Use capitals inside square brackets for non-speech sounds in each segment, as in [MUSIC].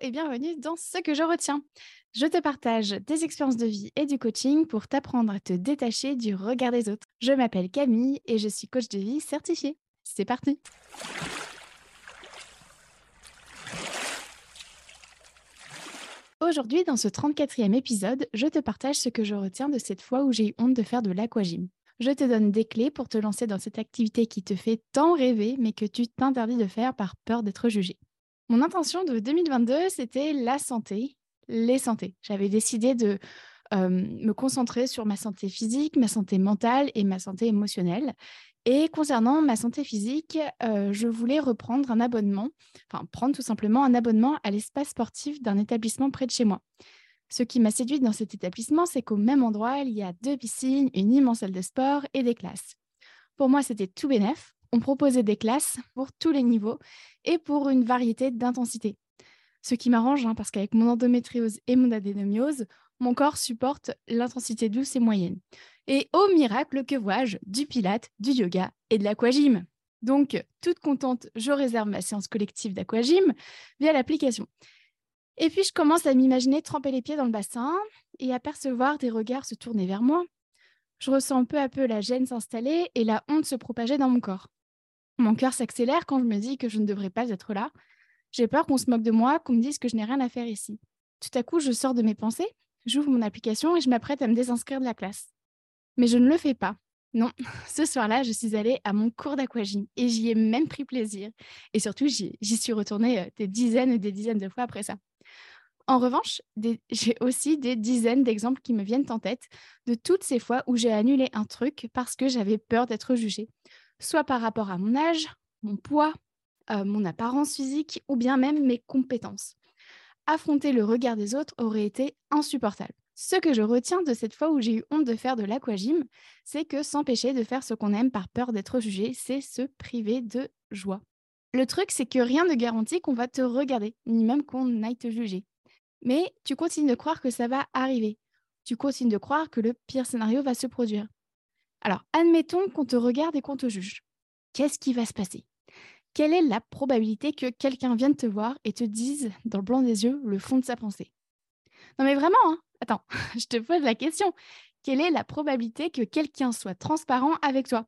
et bienvenue dans Ce que je retiens. Je te partage des expériences de vie et du coaching pour t'apprendre à te détacher du regard des autres. Je m'appelle Camille et je suis coach de vie certifiée. C'est parti Aujourd'hui, dans ce 34e épisode, je te partage ce que je retiens de cette fois où j'ai eu honte de faire de l'aquagym. Je te donne des clés pour te lancer dans cette activité qui te fait tant rêver, mais que tu t'interdis de faire par peur d'être jugé. Mon intention de 2022, c'était la santé, les santé. J'avais décidé de me concentrer sur ma santé physique, ma santé mentale et ma santé émotionnelle. Et concernant ma santé physique, je voulais reprendre un abonnement, enfin prendre tout simplement un abonnement à l'espace sportif d'un établissement près de chez moi. Ce qui m'a séduite dans cet établissement, c'est qu'au même endroit, il y a deux piscines, une immense salle de sport et des classes. Pour moi, c'était tout bénef on proposait des classes pour tous les niveaux et pour une variété d'intensité. Ce qui m'arrange, hein, parce qu'avec mon endométriose et mon adénomiose, mon corps supporte l'intensité douce et moyenne. Et au miracle, que vois-je? Du pilate, du yoga et de l'aquagym. Donc, toute contente, je réserve ma séance collective d'aquagym via l'application. Et puis, je commence à m'imaginer tremper les pieds dans le bassin et à des regards se tourner vers moi. Je ressens peu à peu la gêne s'installer et la honte se propager dans mon corps. Mon cœur s'accélère quand je me dis que je ne devrais pas être là. J'ai peur qu'on se moque de moi, qu'on me dise que je n'ai rien à faire ici. Tout à coup, je sors de mes pensées, j'ouvre mon application et je m'apprête à me désinscrire de la classe. Mais je ne le fais pas. Non, [LAUGHS] ce soir-là, je suis allée à mon cours d'aquagym et j'y ai même pris plaisir. Et surtout, j'y suis retournée euh, des dizaines et des dizaines de fois après ça. En revanche, [LAUGHS] j'ai aussi des dizaines d'exemples qui me viennent en tête de toutes ces fois où j'ai annulé un truc parce que j'avais peur d'être jugée, soit par rapport à mon âge, mon poids, euh, mon apparence physique ou bien même mes compétences. Affronter le regard des autres aurait été insupportable. Ce que je retiens de cette fois où j'ai eu honte de faire de l'aquagym, c'est que s'empêcher de faire ce qu'on aime par peur d'être jugé, c'est se priver de joie. Le truc, c'est que rien ne garantit qu'on va te regarder, ni même qu'on aille te juger. Mais tu continues de croire que ça va arriver. Tu continues de croire que le pire scénario va se produire. Alors, admettons qu'on te regarde et qu'on te juge. Qu'est-ce qui va se passer? Quelle est la probabilité que quelqu'un vienne te voir et te dise dans le blanc des yeux le fond de sa pensée? Non mais vraiment, hein? Attends, [LAUGHS] je te pose la question. Quelle est la probabilité que quelqu'un soit transparent avec toi?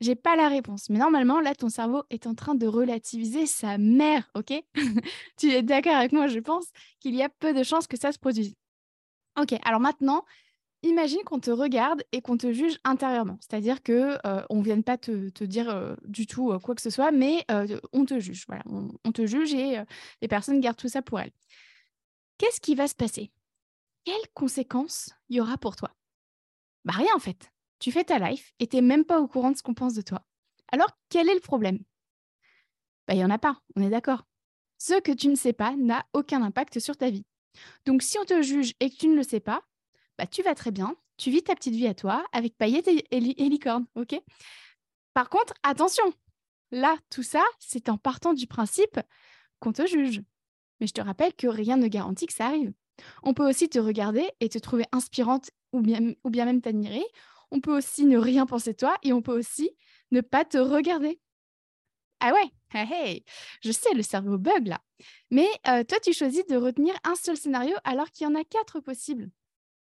J'ai pas la réponse, mais normalement, là, ton cerveau est en train de relativiser sa mère, ok? [LAUGHS] Tu es d'accord avec moi, je pense qu'il y a peu de chances que ça se produise. Ok, alors maintenant, imagine qu'on te regarde et qu'on te juge intérieurement. C'est-à-dire que euh, on ne vient pas te, dire euh, du tout euh, quoi que ce soit, mais on te juge. Voilà, on, te juge et les personnes gardent tout ça pour elles. Qu'est-ce qui va se passer? Quelles conséquences y aura pour toi? Bah rien en fait. Tu fais ta life et tu n'es même pas au courant de ce qu'on pense de toi. Alors quel est le problème? Bah il y en a pas. On est d'accord. Ce que tu ne sais pas n'a aucun impact sur ta vie. Donc si on te juge et que tu ne le sais pas, bah, tu vas très bien, tu vis ta petite vie à toi avec paillettes et, licornes, ok? Par contre, attention, là, tout ça, c'est en partant du principe qu'on te juge. Mais je te rappelle que rien ne garantit que ça arrive. On peut aussi te regarder et te trouver inspirante ou bien, même t'admirer. On peut aussi ne rien penser de toi et on peut aussi ne pas te regarder. Ah ouais, hey, je sais, le cerveau bug là. Mais euh, toi, tu choisis de retenir un seul scénario alors qu'il y en a quatre possibles.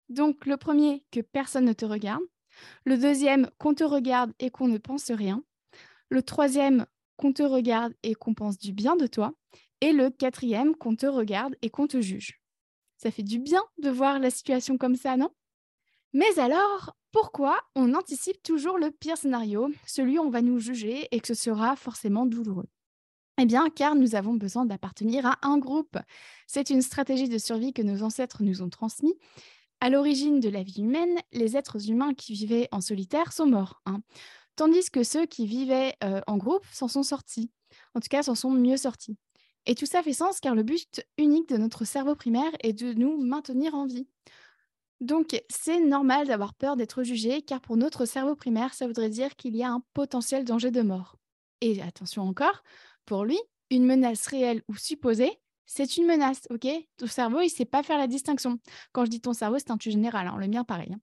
Donc le premier, que personne ne te regarde. Le deuxième, qu'on te regarde et qu'on ne pense rien. Le troisième, qu'on te regarde et qu'on pense du bien de toi. Et le quatrième, qu'on te regarde et qu'on te juge. Ça fait du bien de voir la situation comme ça, non? Mais alors, pourquoi on anticipe toujours le pire scénario, celui où on va nous juger et que ce sera forcément douloureux? Eh bien, car nous avons besoin d'appartenir à un groupe. C'est une stratégie de survie que nos ancêtres nous ont transmise à l'origine de la vie humaine, les êtres humains qui vivaient en solitaire sont morts, hein. tandis que ceux qui vivaient euh, en groupe s'en sont sortis, en tout cas s'en sont mieux sortis. Et tout ça fait sens car le but unique de notre cerveau primaire est de nous maintenir en vie. Donc c'est normal d'avoir peur d'être jugé car pour notre cerveau primaire, ça voudrait dire qu'il y a un potentiel danger de mort. Et attention encore, pour lui, une menace réelle ou supposée, c'est une menace, ok? Ton cerveau, il ne sait pas faire la distinction. Quand je dis ton cerveau, c'est un tu général, hein, le mien pareil. Hein.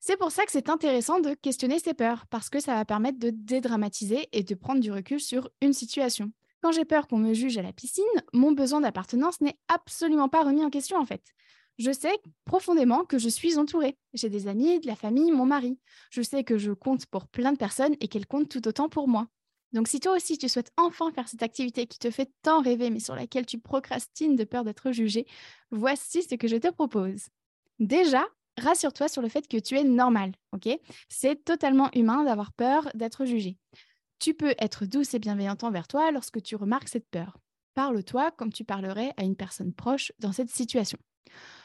C'est pour ça que c'est intéressant de questionner ses peurs, parce que ça va permettre de dédramatiser et de prendre du recul sur une situation. Quand j'ai peur qu'on me juge à la piscine, mon besoin d'appartenance n'est absolument pas remis en question en fait. Je sais profondément que je suis entourée. J'ai des amis, de la famille, mon mari. Je sais que je compte pour plein de personnes et qu'elles comptent tout autant pour moi. Donc si toi aussi tu souhaites enfin faire cette activité qui te fait tant rêver mais sur laquelle tu procrastines de peur d'être jugé, voici ce que je te propose. Déjà, rassure-toi sur le fait que tu es normal, ok? C'est totalement humain d'avoir peur d'être jugé. Tu peux être douce et bienveillante envers toi lorsque tu remarques cette peur. Parle-toi comme tu parlerais à une personne proche dans cette situation.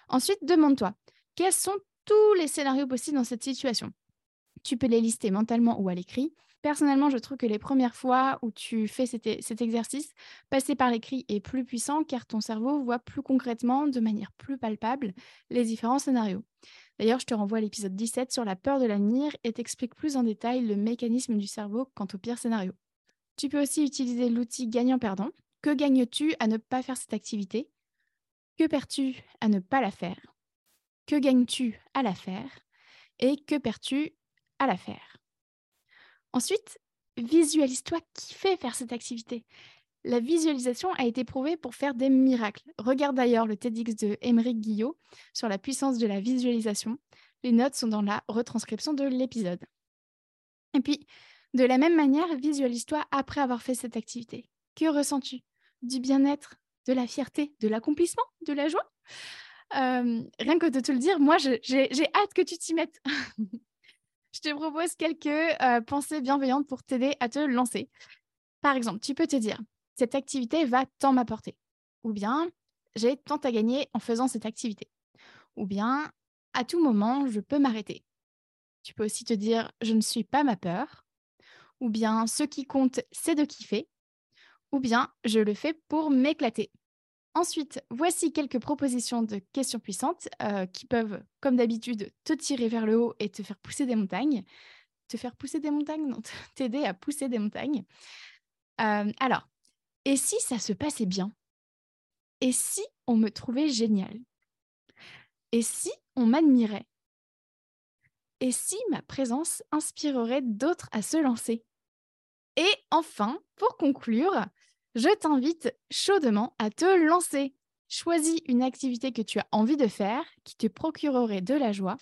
Ensuite, demande-toi, quels sont tous les scénarios possibles dans cette situation? Tu peux les lister mentalement ou à l'écrit. Personnellement, je trouve que les premières fois où tu fais cet, exercice, passer par l'écrit est plus puissant car ton cerveau voit plus concrètement, de manière plus palpable, les différents scénarios. D'ailleurs, je te renvoie à l'épisode 17 sur la peur de l'avenir et t'explique plus en détail le mécanisme du cerveau quant au pire scénario. Tu peux aussi utiliser l'outil gagnant-perdant. Que gagnes-tu à ne pas faire cette activité? Que perds-tu à ne pas la faire? Que gagnes-tu à la faire? Et que perds-tu à la faire? Ensuite, visualise-toi kiffer faire cette activité. La visualisation a été prouvée pour faire des miracles. Regarde d'ailleurs le TEDx de Émeric Guillot sur la puissance de la visualisation. Les notes sont dans la retranscription de l'épisode. Et puis, de la même manière, visualise-toi après avoir fait cette activité. Que ressens-tu? Du bien-être, de la fierté, de l'accomplissement, de la joie? Euh, Rien que de te le dire, moi, j'ai hâte que tu t'y mettes. [LAUGHS] Je te propose quelques euh, pensées bienveillantes pour t'aider à te lancer. Par exemple, tu peux te dire, cette activité va tant m'apporter. Ou bien, j'ai tant à gagner en faisant cette activité. Ou bien, à tout moment, je peux m'arrêter. Tu peux aussi te dire, je ne suis pas ma peur. Ou bien, ce qui compte, c'est de kiffer. Ou bien, je le fais pour m'éclater. Ensuite, voici quelques propositions de questions puissantes euh, qui peuvent, comme d'habitude, te tirer vers le haut et te faire pousser des montagnes. Te faire pousser des montagnes? Non, [LAUGHS] t'aider à pousser des montagnes. Euh, alors, et si ça se passait bien? Et si on me trouvait génial? Et si on m'admirait? Et si ma présence inspirerait d'autres à se lancer? Et enfin, pour conclure, je t'invite chaudement à te lancer. Choisis une activité que tu as envie de faire, qui te procurerait de la joie,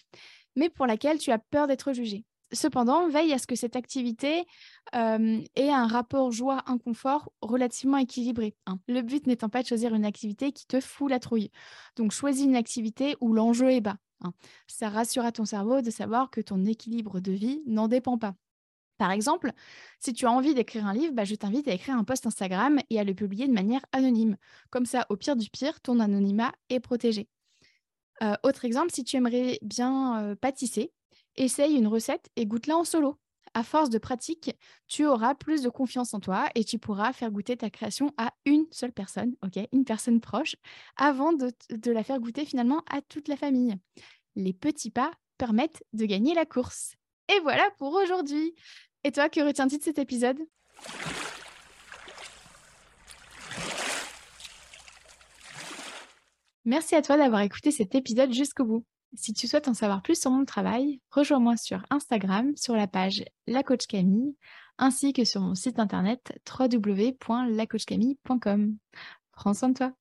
mais pour laquelle tu as peur d'être jugé. Cependant, veille à ce que cette activité ait un rapport joie-inconfort relativement équilibré. Hein. Le but n'étant pas de choisir une activité qui te fout la trouille. Donc, choisis une activité où l'enjeu est bas. Hein. Ça rassurera ton cerveau de savoir que ton équilibre de vie n'en dépend pas. Par exemple, si tu as envie d'écrire un livre, bah, je t'invite à écrire un post Instagram et à le publier de manière anonyme. Comme ça, au pire du pire, ton anonymat est protégé. autre exemple, si tu aimerais bien pâtisser, essaye une recette et goûte-la en solo. À force de pratique, tu auras plus de confiance en toi et tu pourras faire goûter ta création à une seule personne, une personne proche, avant de la faire goûter finalement à toute la famille. Les petits pas permettent de gagner la course. Et voilà pour aujourd'hui. Et toi, que retiens-tu de cet épisode? Merci à toi d'avoir écouté cet épisode jusqu'au bout. Si tu souhaites en savoir plus sur mon travail, rejoins-moi sur Instagram sur la page La Camille ainsi que sur mon site internet www.lacoachcamille.com. Prends soin de toi.